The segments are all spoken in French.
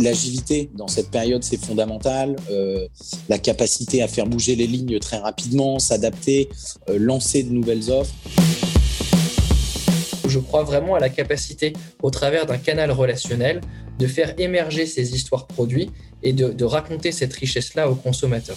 L'agilité dans cette période, c'est fondamental. Euh, la capacité à faire bouger les lignes très rapidement, s'adapter, euh, lancer de nouvelles offres. Je crois vraiment à la capacité, au travers d'un canal relationnel, de faire émerger ces histoires produits et de, de raconter cette richesse-là aux consommateurs.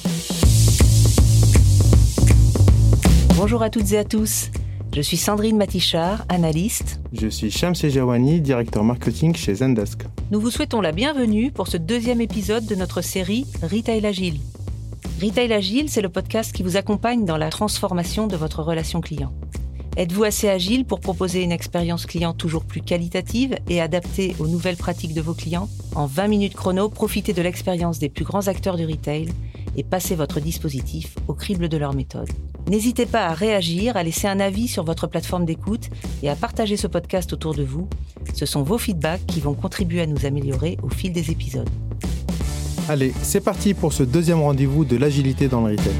Bonjour à toutes et à tous. Je suis Sandrine Matichard, analyste. Je suis Shams Sejawani, directeur marketing chez Zendesk. Nous vous souhaitons la bienvenue pour ce deuxième épisode de notre série Retail Agile. Retail Agile, c'est le podcast qui vous accompagne dans la transformation de votre relation client. Êtes-vous assez agile pour proposer une expérience client toujours plus qualitative et adaptée aux nouvelles pratiques de vos clients? En 20 minutes chrono, profitez de l'expérience des plus grands acteurs du retail et passez votre dispositif au crible de leur méthode. N'hésitez pas à réagir, à laisser un avis sur votre plateforme d'écoute et à partager ce podcast autour de vous. Ce sont vos feedbacks qui vont contribuer à nous améliorer au fil des épisodes. Allez, c'est parti pour ce deuxième rendez-vous de l'agilité dans le retail.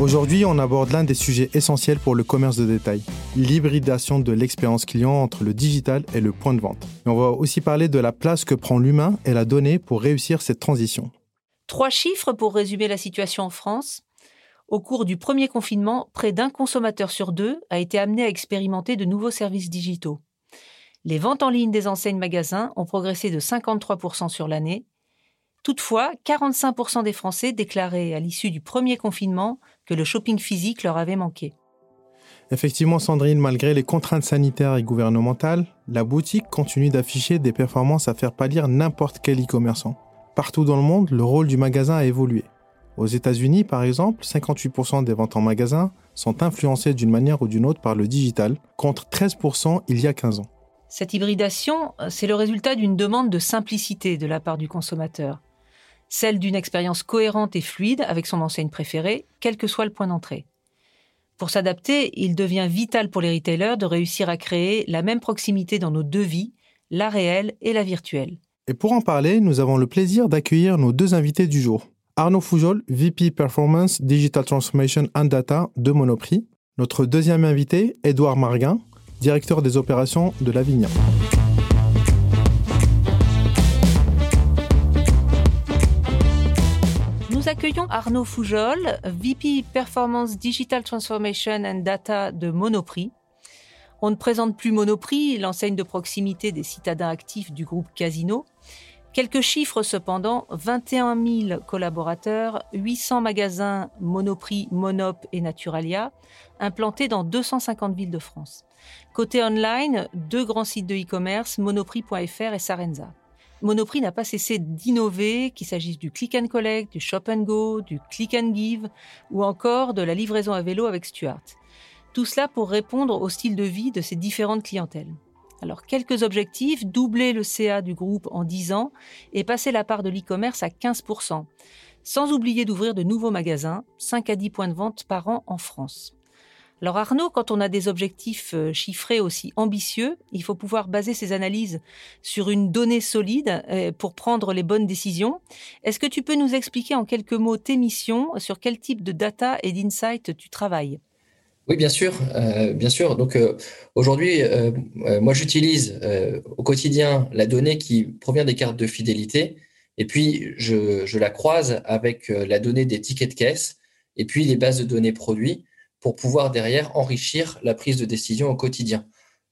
Aujourd'hui, on aborde l'un des sujets essentiels pour le commerce de détail, l'hybridation de l'expérience client entre le digital et le point de vente. on va aussi parler de la place que prend l'humain et la donnée pour réussir cette transition. Trois chiffres pour résumer la situation en France. Au cours du premier confinement, près d'un consommateur sur deux a été amené à expérimenter de nouveaux services digitaux. Les ventes en ligne des enseignes magasins ont progressé de 53% sur l'année Toutefois, 45% des Français déclaraient à l'issue du premier confinement que le shopping physique leur avait manqué. Effectivement, Sandrine, malgré les contraintes sanitaires et gouvernementales, la boutique continue d'afficher des performances à faire pâlir n'importe quel e-commerçant. Partout dans le monde, le rôle du magasin a évolué. Aux États-Unis, par exemple, 58% des ventes en magasin sont influencées d'une manière ou d'une autre par le digital, contre 13% il y a 15 ans. Cette hybridation, c'est le résultat d'une demande de simplicité de la part du consommateur celle d'une expérience cohérente et fluide avec son enseigne préférée, quel que soit le point d'entrée. Pour s'adapter, il devient vital pour les retailers de réussir à créer la même proximité dans nos deux vies, la réelle et la virtuelle. Et pour en parler, nous avons le plaisir d'accueillir nos deux invités du jour. Arnaud Foujol, VP Performance, Digital Transformation and Data de Monoprix. Notre deuxième invité, Édouard Marguin, directeur des opérations de Lavignon. nous accueillons Arnaud Foujol, VP Performance Digital Transformation and Data de Monoprix. On ne présente plus Monoprix, l'enseigne de proximité des citadins actifs du groupe Casino. Quelques chiffres cependant, 21 000 collaborateurs, 800 magasins Monoprix, Monop et Naturalia, implantés dans 250 villes de France. Côté online, deux grands sites de e-commerce, monoprix.fr et Sarenza. Monoprix n'a pas cessé d'innover, qu'il s'agisse du click and collect, du shop and go, du click and give ou encore de la livraison à vélo avec Stuart. Tout cela pour répondre au style de vie de ces différentes clientèles. Alors, quelques objectifs, doubler le CA du groupe en 10 ans et passer la part de l'e-commerce à 15%, sans oublier d'ouvrir de nouveaux magasins, 5 à 10 points de vente par an en France. Alors Arnaud, quand on a des objectifs euh, chiffrés aussi ambitieux, il faut pouvoir baser ses analyses sur une donnée solide euh, pour prendre les bonnes décisions. Est-ce que tu peux nous expliquer en quelques mots tes missions, sur quel type de data et d'insight tu travailles? Oui, bien sûr, euh, bien sûr. Donc aujourd'hui, moi j'utilise au quotidien la donnée qui provient des cartes de fidélité, et puis je, la croise avec la donnée des tickets de caisse, et puis les bases de données produits pour pouvoir derrière enrichir la prise de décision au quotidien.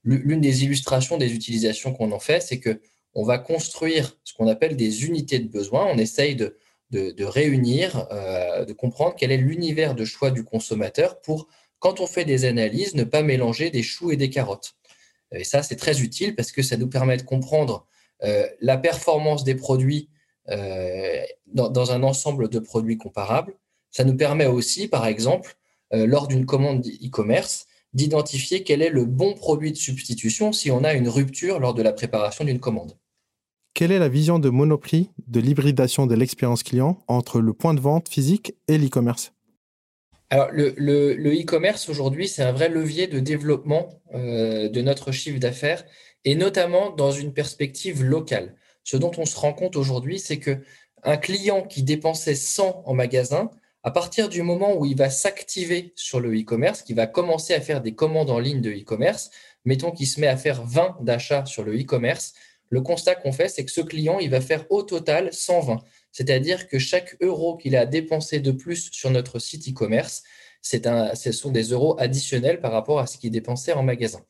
L'une des illustrations des utilisations qu'on en fait, c'est que on va construire ce qu'on appelle des unités de besoin. On essaye de, de, réunir, euh, de comprendre quel est l'univers de choix du consommateur pour, quand on fait des analyses, ne pas mélanger des choux et des carottes. Et ça, c'est très utile parce que ça nous permet de comprendre euh, la performance des produits euh, dans, un ensemble de produits comparables. Ça nous permet aussi, par exemple, euh, lors d'une commande e-commerce, d'identifier quel est le bon produit de substitution si on a une rupture lors de la préparation d'une commande. Quelle est la vision de Monoprix de l'hybridation de l'expérience client entre le point de vente physique et l'e-commerce? Alors, le e-commerce aujourd'hui, c'est un vrai levier de développement euh, de notre chiffre d'affaires et notamment dans une perspective locale. Ce dont on se rend compte aujourd'hui, c'est que un client qui dépensait 100 en magasin À partir du moment où il va s'activer sur le e-commerce, qu'il va commencer à faire des commandes en ligne de e-commerce, mettons qu'il se met à faire 20 d'achats sur le e-commerce, le constat qu'on fait, c'est que ce client, il va faire au total 120. C'est-à-dire que chaque euro qu'il a dépensé de plus sur notre site e-commerce, ce sont des euros additionnels par rapport à ce qu'il dépensait en magasin.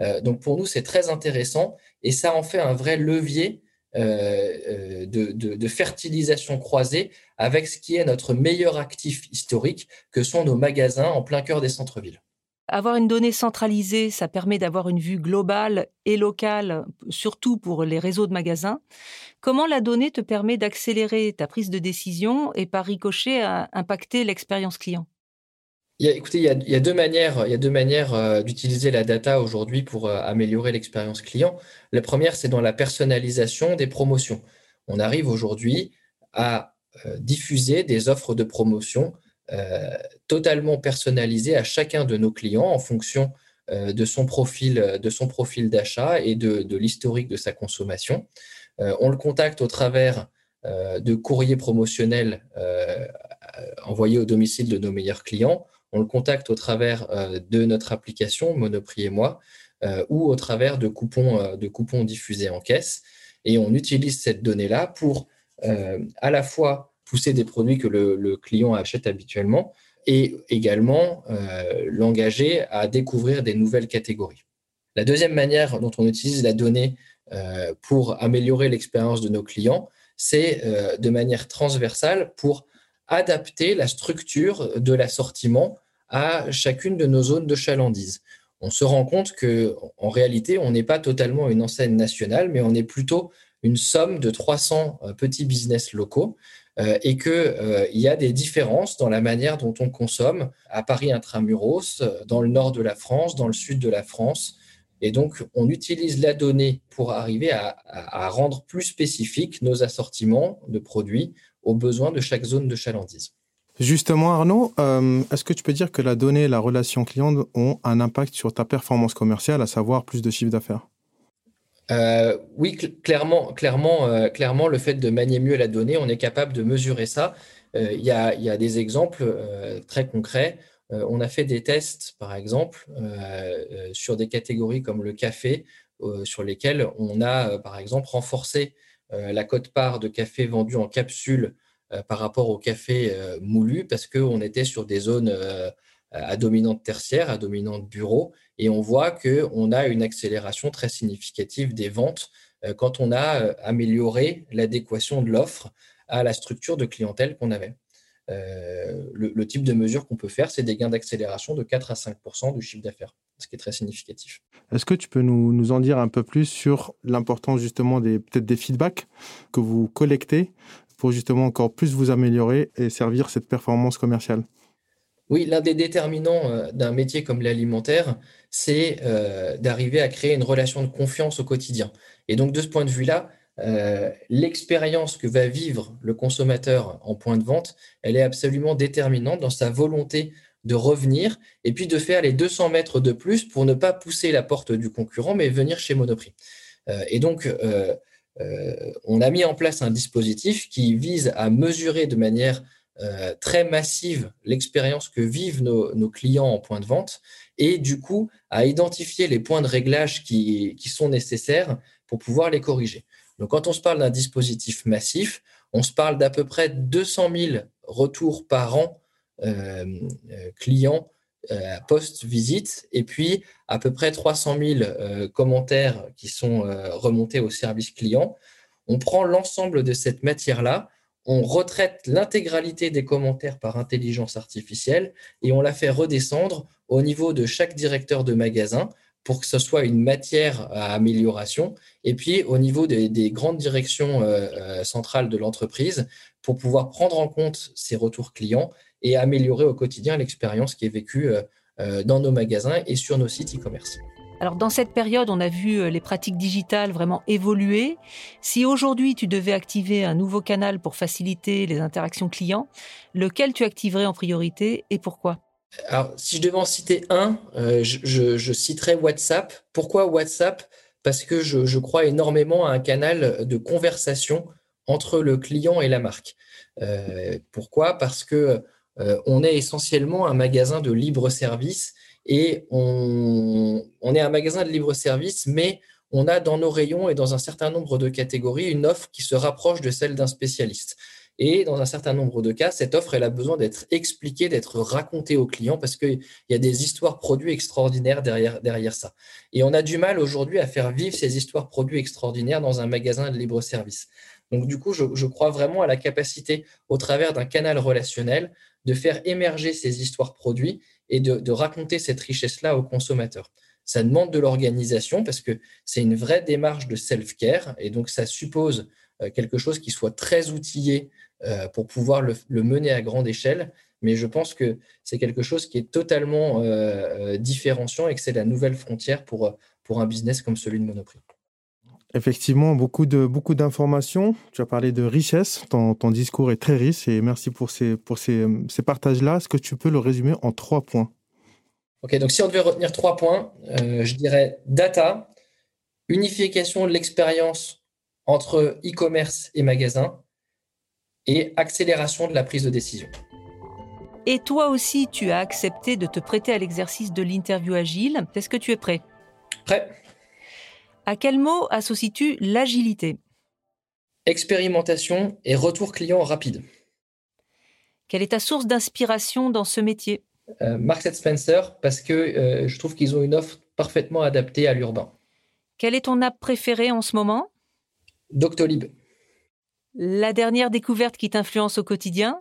Euh, donc pour nous, c'est très intéressant et ça en fait un vrai levier euh, euh, de, fertilisation croisée avec ce qui est notre meilleur actif historique, que sont nos magasins en plein cœur des centres-villes. Avoir une donnée centralisée, ça permet d'avoir une vue globale et locale, surtout pour les réseaux de magasins. Comment la donnée te permet d'accélérer ta prise de décision et par ricochet à impacter l'expérience client? Il y a, écoutez, il y a, deux manières, il y a deux manières euh, d'utiliser la data aujourd'hui pour euh, améliorer l'expérience client. La première, c'est dans la personnalisation des promotions. On arrive aujourd'hui à euh, diffuser des offres de promotion totalement personnalisées à chacun de nos clients en fonction de son profil, de son profil d'achat et de, l'historique de sa consommation. on le contacte au travers de courriers promotionnels envoyés au domicile de nos meilleurs clients on le contacte au travers euh, de notre application Monoprix et moi euh, ou au travers de coupons, euh, de coupons diffusés en caisse. Et on utilise cette donnée-là pour à la fois pousser des produits que le, client achète habituellement et également l'engager à découvrir des nouvelles catégories. La deuxième manière dont on utilise la donnée pour améliorer l'expérience de nos clients, c'est de manière transversale pour adapter la structure de l'assortiment à chacune de nos zones de chalandise. On se rend compte que en réalité, on n'est pas totalement une enseigne nationale, mais on est plutôt une somme de 300 euh, petits business locaux euh, et qu'il euh, y a des différences dans la manière dont on consomme à Paris intramuros, dans le nord de la France, dans le sud de la France. Et donc, on utilise la donnée pour arriver à rendre plus spécifiques nos assortiments de produits aux besoins de chaque zone de chalandise. Justement, Arnaud, euh, est-ce que tu peux dire que la donnée et la relation client ont un impact sur ta performance commerciale, à savoir plus de chiffre d'affaires? Euh, oui, clairement, clairement, euh, clairement, le fait de manier mieux la donnée, on est capable de mesurer ça. Il y, a, des exemples très concrets. on a fait des tests, par exemple, sur des catégories comme le café, sur lesquelles on a, par exemple, renforcé la cote-part de café vendu en capsule euh, par rapport au café euh, moulu parce qu'on était sur des zones euh, à dominante tertiaire, à dominante bureau, et on voit qu'on a une accélération très significative des ventes quand on a amélioré l'adéquation de l'offre à la structure de clientèle qu'on avait. le, type de mesure qu'on peut faire, c'est des gains d'accélération de 4 à 5% du chiffre d'affaires, ce qui est très significatif. Est-ce que tu peux nous, en dire un peu plus sur l'importance justement peut-être des feedbacks que vous collectez pour justement encore plus vous améliorer et servir cette performance commerciale? Oui, l'un des déterminants euh, d'un métier comme l'alimentaire, c'est euh, d'arriver à créer une relation de confiance au quotidien. Et donc, de ce point de vue-là, euh, l'expérience que va vivre le consommateur en point de vente, elle est absolument déterminante dans sa volonté de revenir et puis de faire les 200 mètres de plus pour ne pas pousser la porte du concurrent, mais venir chez Monoprix. et donc, on a mis en place un dispositif qui vise à mesurer de manière euh, très massive l'expérience que vivent nos, clients en point de vente et du coup à identifier les points de réglage qui, sont nécessaires pour pouvoir les corriger. Donc quand on se parle d'un dispositif massif, on se parle d'à peu près 200 000 retours par an euh, clients euh, post-visite, et puis à peu près 300 000 euh, commentaires qui sont remontés au service client. On prend l'ensemble de cette matière-là, on retraite l'intégralité des commentaires par intelligence artificielle et on la fait redescendre au niveau de chaque directeur de magasin pour que ce soit une matière à amélioration, et puis au niveau des, grandes directions centrales de l'entreprise pour pouvoir prendre en compte ces retours clients et améliorer au quotidien l'expérience qui est vécue euh, euh, dans nos magasins et sur nos sites e-commerce. Alors dans cette période, on a vu euh, les pratiques digitales vraiment évoluer. Si aujourd'hui tu devais activer un nouveau canal pour faciliter les interactions clients, lequel tu activerais en priorité et pourquoi? Alors si je devais en citer un, je, citerais WhatsApp. Pourquoi WhatsApp? Parce que je, je, crois énormément à un canal de conversation entre le client et la marque. pourquoi? Parce que on est essentiellement un magasin de libre service et on, est un magasin de libre service, mais on a dans nos rayons et dans un certain nombre de catégories une offre qui se rapproche de celle d'un spécialiste. Et dans un certain nombre de cas, cette offre, elle a besoin d'être expliquée, d'être racontée aux clients parce qu'il y a des histoires produits extraordinaires derrière, derrière ça. Et on a du mal aujourd'hui à faire vivre ces histoires produits extraordinaires dans un magasin de libre service. Donc, du coup, je, crois vraiment à la capacité, au travers d'un canal relationnel, de faire émerger ces histoires produits et de, raconter cette richesse-là aux consommateurs. Ça demande de l'organisation parce que c'est une vraie démarche de self-care et donc ça suppose euh, quelque chose qui soit très outillé euh, pour pouvoir le, mener à grande échelle. Mais je pense que c'est quelque chose qui est totalement euh, différenciant et que c'est la nouvelle frontière pour, pour un business comme celui de Monoprix. Effectivement, beaucoup de beaucoup d'informations. Tu as parlé de richesse. Ton, ton, discours est très riche et merci pour ces pour ces, ces partages-là. Est-ce que tu peux le résumer en trois points? Ok, donc si on devait retenir trois points, je dirais data, unification de l'expérience entre e-commerce et magasin et accélération de la prise de décision. Et toi aussi, tu as accepté de te prêter à l'exercice de l'interview agile. Est-ce que tu es prêt? Prêt. À quel mot associes-tu l'agilité? Expérimentation et retour client rapide. Quelle est ta source d'inspiration dans ce métier? Euh, Marks Spencer, parce que euh, je trouve qu'ils ont une offre parfaitement adaptée à l'urbain. Quelle est ton app préférée en ce moment? Doctolib. La dernière découverte qui t'influence au quotidien?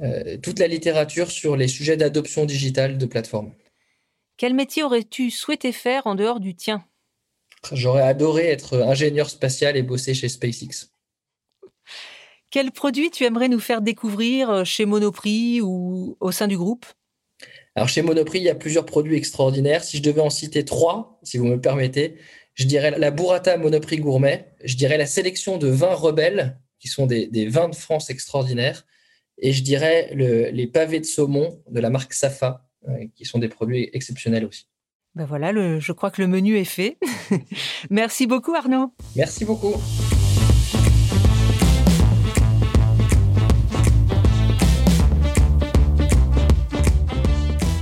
Euh, Toute la littérature sur les sujets d'adoption digitale de plateformes. Quel métier aurais-tu souhaité faire en dehors du tien? J'aurais adoré être ingénieur spatial et bosser chez SpaceX. Quel produit tu aimerais nous faire découvrir euh, chez Monoprix ou au sein du groupe? Alors chez Monoprix, il y a plusieurs produits extraordinaires. Si je devais en citer trois, si vous me permettez, je dirais la burrata Monoprix Gourmet, je dirais la sélection de vins rebelles, qui sont des, vins de France extraordinaires, et je dirais les pavés de saumon de la marque Safa, euh, qui sont des produits exceptionnels aussi. Ben voilà, je crois que le menu est fait. Merci beaucoup Arnaud. Merci beaucoup.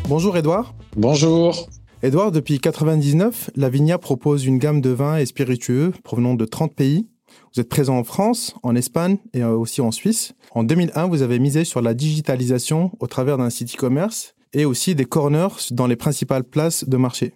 Bonjour Edouard. Bonjour. Edouard, depuis 99, Lavinia propose une gamme de vins et spiritueux provenant de 30 pays. Vous êtes présent en France, en Espagne et aussi en Suisse. En 2001, vous avez misé sur la digitalisation au travers d'un site e-commerce et aussi des corners dans les principales places de marché.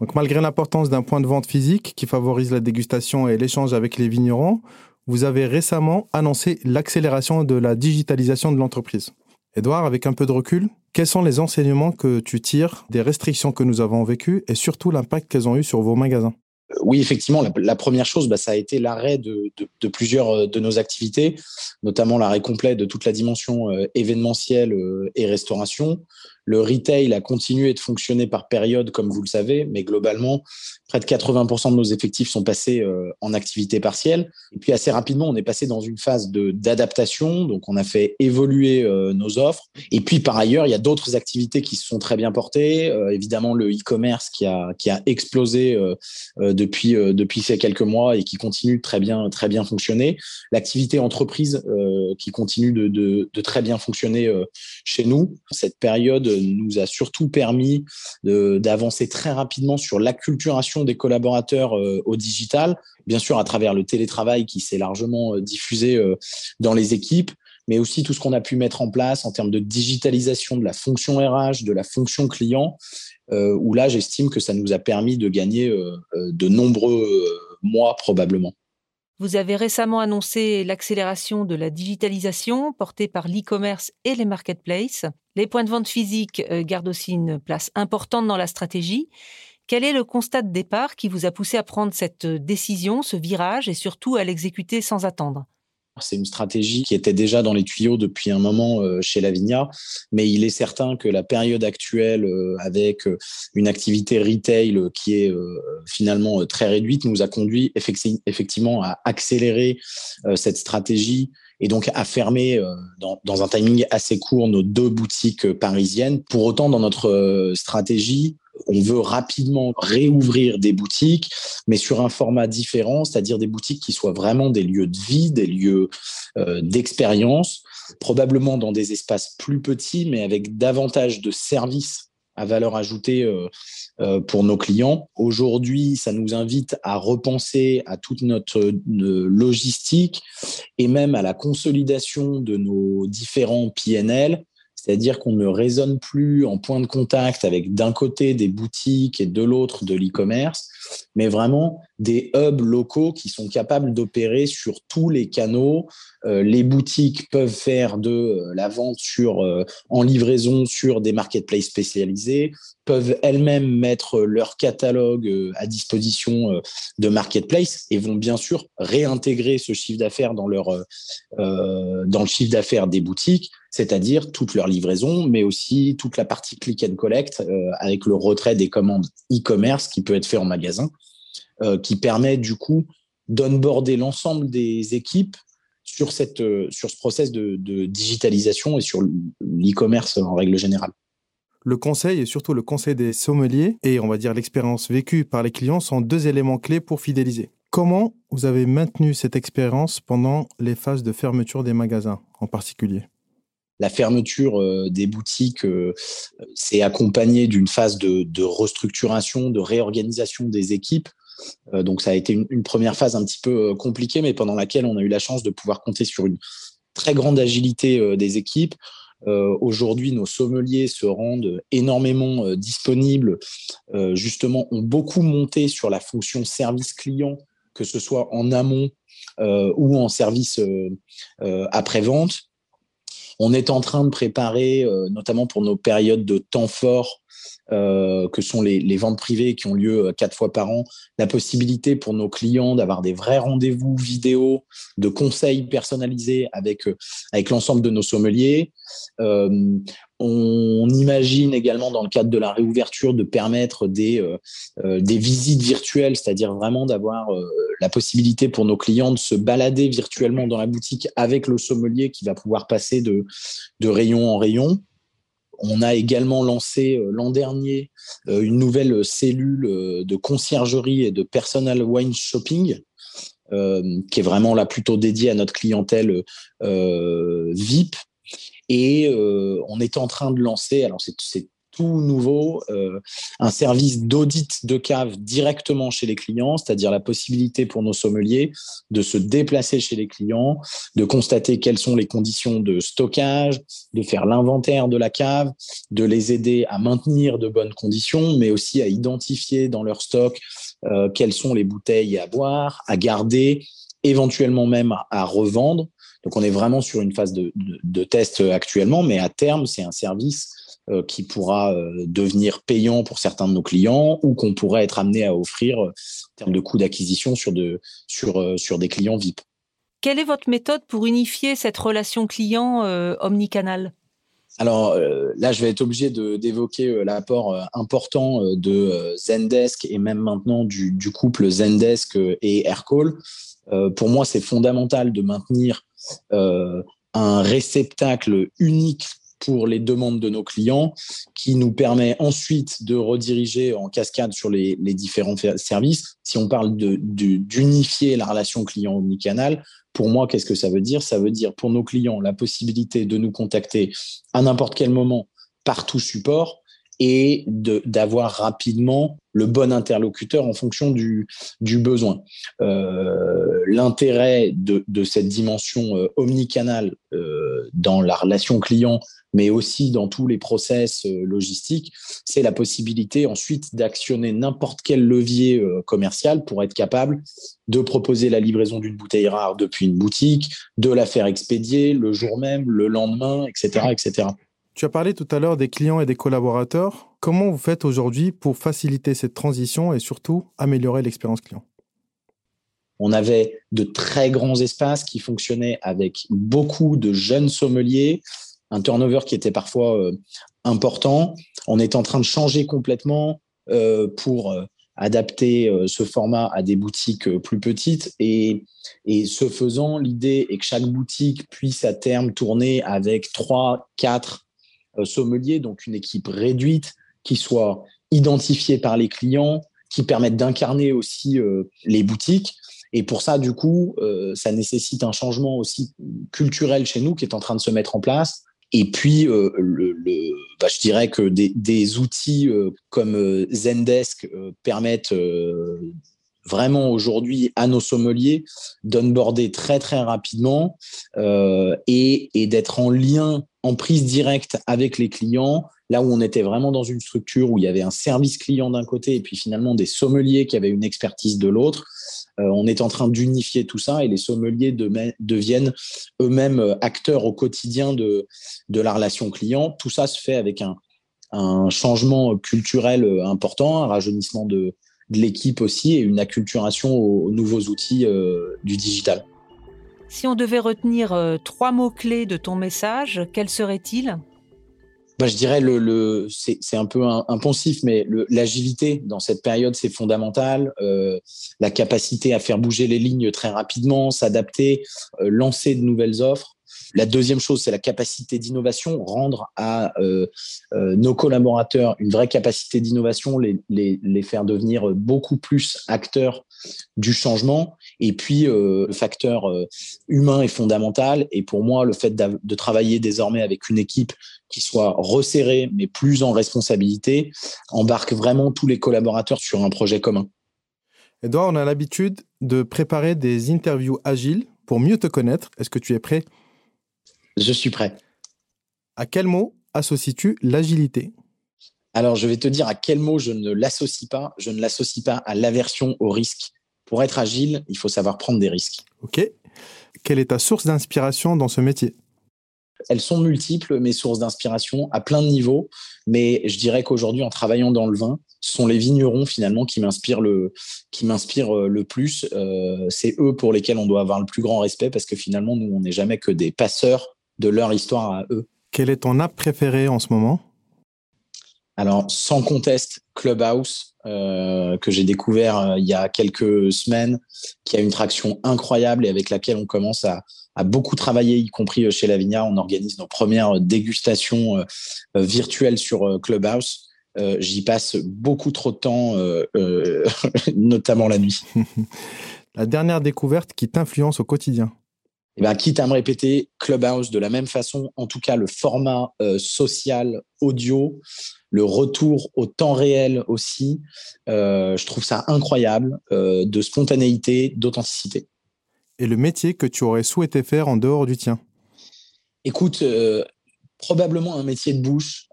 Donc malgré l'importance d'un point de vente physique qui favorise la dégustation et l'échange avec les vignerons, vous avez récemment annoncé l'accélération de la digitalisation de l'entreprise. Edouard, avec un peu de recul, quels sont les enseignements que tu tires des restrictions que nous avons vécues et surtout l'impact qu'elles ont eu sur vos magasins? Oui, effectivement, la, première chose, bah, ça a été l'arrêt de, plusieurs euh, de nos activités, notamment l'arrêt complet de toute la dimension euh, événementielle euh, et restauration. Le retail a continué de fonctionner par période, comme vous le savez, mais globalement, près de 80% de nos effectifs sont passés euh, en activité partielle. Et puis assez rapidement, on est passé dans une phase d'adaptation. Donc, on a fait évoluer euh, nos offres. Et puis, par ailleurs, il y a d'autres activités qui se sont très bien portées. Euh, évidemment, le e-commerce qui a, qui a explosé depuis, depuis ces quelques mois et qui continue de très bien, très bien fonctionner. L'activité entreprise qui continue de, de, de, très bien fonctionner chez nous. Cette période nous a surtout permis d'avancer très rapidement sur l'acculturation des collaborateurs euh, au digital, bien sûr à travers le télétravail qui s'est largement euh, diffusé euh, dans les équipes, mais aussi tout ce qu'on a pu mettre en place en termes de digitalisation de la fonction RH, de la fonction client, où là, j'estime que ça nous a permis de gagner de nombreux mois probablement. Vous avez récemment annoncé l'accélération de la digitalisation portée par l'e-commerce et les marketplaces. Les points de vente physiques gardent aussi une place importante dans la stratégie. Quel est le constat de départ qui vous a poussé à prendre cette décision, ce virage, et surtout à l'exécuter sans attendre? C'est une stratégie qui était déjà dans les tuyaux depuis un moment euh, chez Lavinia, mais il est certain que la période actuelle, euh, avec euh, une activité retail qui est finalement très réduite, nous a conduit effectivement à accélérer cette stratégie et donc à fermer dans, dans, un timing assez court nos deux boutiques parisiennes. Pour autant, dans notre stratégie, on veut rapidement réouvrir des boutiques, mais sur un format différent, c'est-à-dire des boutiques qui soient vraiment des lieux de vie, des lieux euh, d'expérience. probablement dans des espaces plus petits, mais avec davantage de services à valeur ajoutée euh, euh, pour nos clients. Aujourd'hui, ça nous invite à repenser à toute notre logistique et même à la consolidation de nos différents PNL c'est-à-dire qu'on ne raisonne plus en point de contact avec d'un côté des boutiques et de l'autre de l'e-commerce, mais vraiment des hubs locaux qui sont capables d'opérer sur tous les canaux. Euh, les boutiques peuvent faire de euh, la vente sur, euh, en livraison sur des marketplaces spécialisés, peuvent elles-mêmes mettre leur catalogue à disposition de marketplace et vont bien sûr réintégrer ce chiffre d'affaires dans dans le chiffre d'affaires des boutiques, c'est-à-dire toute leur livraison, mais aussi toute la partie click and collect avec le retrait des commandes e-commerce qui peut être fait en magasin. Euh, qui permet du coup d'onboarder l'ensemble des équipes sur, cette, euh, sur ce process de, digitalisation et sur l'e-commerce en règle générale. Le conseil et surtout le conseil des sommeliers et on va dire l'expérience vécue par les clients sont deux éléments clés pour fidéliser. Comment vous avez maintenu cette expérience pendant les phases de fermeture des magasins en particulier? La fermeture euh, des boutiques s'est accompagnée d'une phase de, restructuration, de réorganisation des équipes euh, donc ça a été une, première phase un petit peu euh, compliquée, mais pendant laquelle on a eu la chance de pouvoir compter sur une très grande agilité euh, des équipes. Aujourd'hui, nos sommeliers se rendent énormément disponibles, justement, ont beaucoup monté sur la fonction service client, que ce soit en amont ou en service après-vente. On est en train de préparer, notamment pour nos périodes de temps fort, euh, que sont les, ventes privées qui ont lieu euh, quatre fois par an, la possibilité pour nos clients d'avoir des vrais rendez-vous vidéo, de conseils personnalisés avec, euh, l'ensemble de nos sommeliers. on imagine également dans le cadre de la réouverture de permettre des, visites virtuelles, c'est-à-dire vraiment d'avoir la possibilité pour nos clients de se balader virtuellement dans la boutique avec le sommelier qui va pouvoir passer de rayon en rayon. On a également lancé euh, l'an dernier euh, une nouvelle cellule euh, de conciergerie et de personal wine shopping, qui est vraiment là plutôt dédiée à notre clientèle VIP. Et on est en train de lancer, alors c'est nouveau, euh, un service d'audit de cave directement chez les clients, c'est-à-dire la possibilité pour nos sommeliers de se déplacer chez les clients, de constater quelles sont les conditions de stockage, de faire l'inventaire de la cave, de les aider à maintenir de bonnes conditions, mais aussi à identifier dans leur stock euh, quelles sont les bouteilles à boire, à garder, éventuellement même à revendre. Donc on est vraiment sur une phase de, test actuellement, mais à terme, c'est un service qui pourra euh, devenir payant pour certains de nos clients ou qu'on pourrait être amené à offrir euh, en termes de coûts d'acquisition sur, de, sur, sur des clients VIP. Quelle est votre méthode pour unifier cette relation client omnicanal? Alors là, je vais être obligé d'évoquer l'apport important de Zendesk et même maintenant du, du couple Zendesk et Aircall. pour moi, c'est fondamental de maintenir un réceptacle unique pour les demandes de nos clients, qui nous permet ensuite de rediriger en cascade sur les, différents services. Si on parle d'unifier la relation client omnicanal, pour moi, qu'est-ce que ça veut dire? Ça veut dire pour nos clients la possibilité de nous contacter à n'importe quel moment par tout support et d'avoir rapidement le bon interlocuteur en fonction du, besoin. Euh, L'intérêt de, de, cette dimension euh, omnicanale euh, dans la relation client mais aussi dans tous les process euh, logistiques, c'est la possibilité ensuite d'actionner n'importe quel levier euh, commercial pour être capable de proposer la livraison d'une bouteille rare depuis une boutique, de la faire expédier le jour même, le lendemain, etc., etc. Tu as parlé tout à l'heure des clients et des collaborateurs. Comment vous faites aujourd'hui pour faciliter cette transition et surtout améliorer l'expérience client? On avait de très grands espaces qui fonctionnaient avec beaucoup de jeunes sommeliers un turnover qui était parfois euh, important. On est en train de changer complètement euh, pour euh, adapter ce format à des boutiques plus petites. Et, et ce faisant, l'idée est que chaque boutique puisse à terme tourner avec trois, quatre sommeliers, donc une équipe réduite qui soit identifiée par les clients, qui permette d'incarner aussi les boutiques Et pour ça, du coup, ça nécessite un changement aussi culturel chez nous qui est en train de se mettre en place. Et puis, le, bah, je dirais que des, des outils comme Zendesk permettent vraiment aujourd'hui à nos sommeliers d'onboarder très très rapidement euh, et, et d'être en lien, en prise directe avec les clients, là où on était vraiment dans une structure où il y avait un service client d'un côté et puis finalement des sommeliers qui avaient une expertise de l'autre. Euh, on est en train d'unifier tout ça et les sommeliers de, deviennent eux-mêmes euh, acteurs au quotidien de, de la relation client. Tout ça se fait avec un, changement culturel important, un rajeunissement de, l'équipe aussi et une acculturation aux, nouveaux outils euh, du digital. Si on devait retenir euh, trois mots-clés de ton message, quels seraient-ils? Je dirais le, le c'est un peu impensif, mais l'agilité dans cette période c'est fondamental. Euh, la capacité à faire bouger les lignes très rapidement, s'adapter, lancer de nouvelles offres. La deuxième chose, c'est la capacité d'innovation, rendre à euh, euh, nos collaborateurs une vraie capacité d'innovation, les, faire devenir beaucoup plus acteurs du changement. Et puis, euh, le facteur humain est fondamental. Et pour moi, le fait de travailler désormais avec une équipe qui soit resserrée, mais plus en responsabilité, embarque vraiment tous les collaborateurs sur un projet commun. Edouard, on a l'habitude de préparer des interviews agiles pour mieux te connaître. Est-ce que tu es prêt je suis prêt. À quel mot associes-tu l'agilité? Alors, je vais te dire à quel mot je ne l'associe pas. Je ne l'associe pas à l'aversion au risque. Pour être agile, il faut savoir prendre des risques. Ok. Quelle est ta source d'inspiration dans ce métier? Elles sont multiples, mes sources d'inspiration, à plein de niveaux. Mais je dirais qu'aujourd'hui, en travaillant dans le vin, ce sont les vignerons finalement qui m'inspirent le, qui m'inspirent euh, le plus. Euh, c'est eux pour lesquels on doit avoir le plus grand respect parce que finalement, nous, on n'est jamais que des passeurs de leur histoire à eux. Quelle est ton app préférée en ce moment? Alors, sans conteste, Clubhouse, euh, que j'ai découvert euh, il y a quelques semaines, qui a une traction incroyable et avec laquelle on commence à, beaucoup travailler, y compris euh, chez Lavinia. On organise nos premières dégustations virtuelles sur Clubhouse. J'y passe beaucoup trop de temps, notamment la nuit. la dernière découverte qui t'influence au quotidien eh ben, quitte à me répéter, Clubhouse de la même façon, en tout cas le format euh, social audio, le retour au temps réel aussi, euh, je trouve ça incroyable, euh, de spontanéité, d'authenticité. Et le métier que tu aurais souhaité faire en dehors du tien? Écoute, probablement un métier de bouche,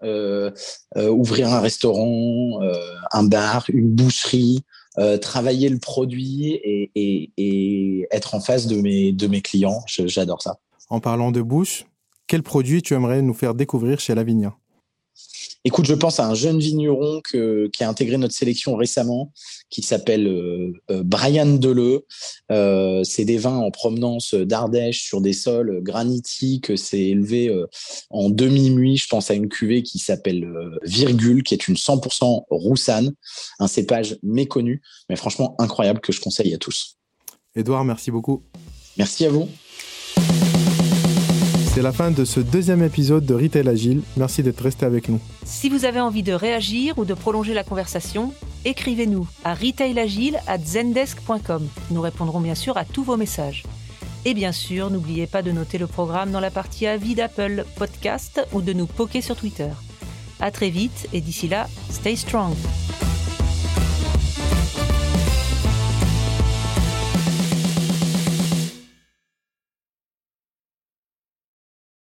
ouvrir un restaurant, un bar, une boucherie, euh, travailler le produit et, être en face de mes, de mes clients. J'adore ça. En parlant de bouche, quel produit tu aimerais nous faire découvrir chez Lavinia? Écoute, je pense à un jeune vigneron qui a intégré notre sélection récemment, qui s'appelle euh, euh, Brian Deleu. Euh, c'est des vins en provenance d'Ardèche sur des sols granitiques. C'est élevé en demi-muit. Je pense à une cuvée qui s'appelle Virgule, qui est une 100% roussanne, un cépage méconnu, mais franchement incroyable que je conseille à tous. Édouard, merci beaucoup. Merci à vous. C'est la fin de ce deuxième épisode de Retail Agile. Merci d'être resté avec nous. Si vous avez envie de réagir ou de prolonger la conversation, écrivez-nous à retailagile@zendesk.com. Nous répondrons bien sûr à tous vos messages. Et bien sûr, n'oubliez pas de noter le programme dans la partie avis d'Apple Podcast ou de nous poker sur Twitter. À très vite et d'ici là, stay strong.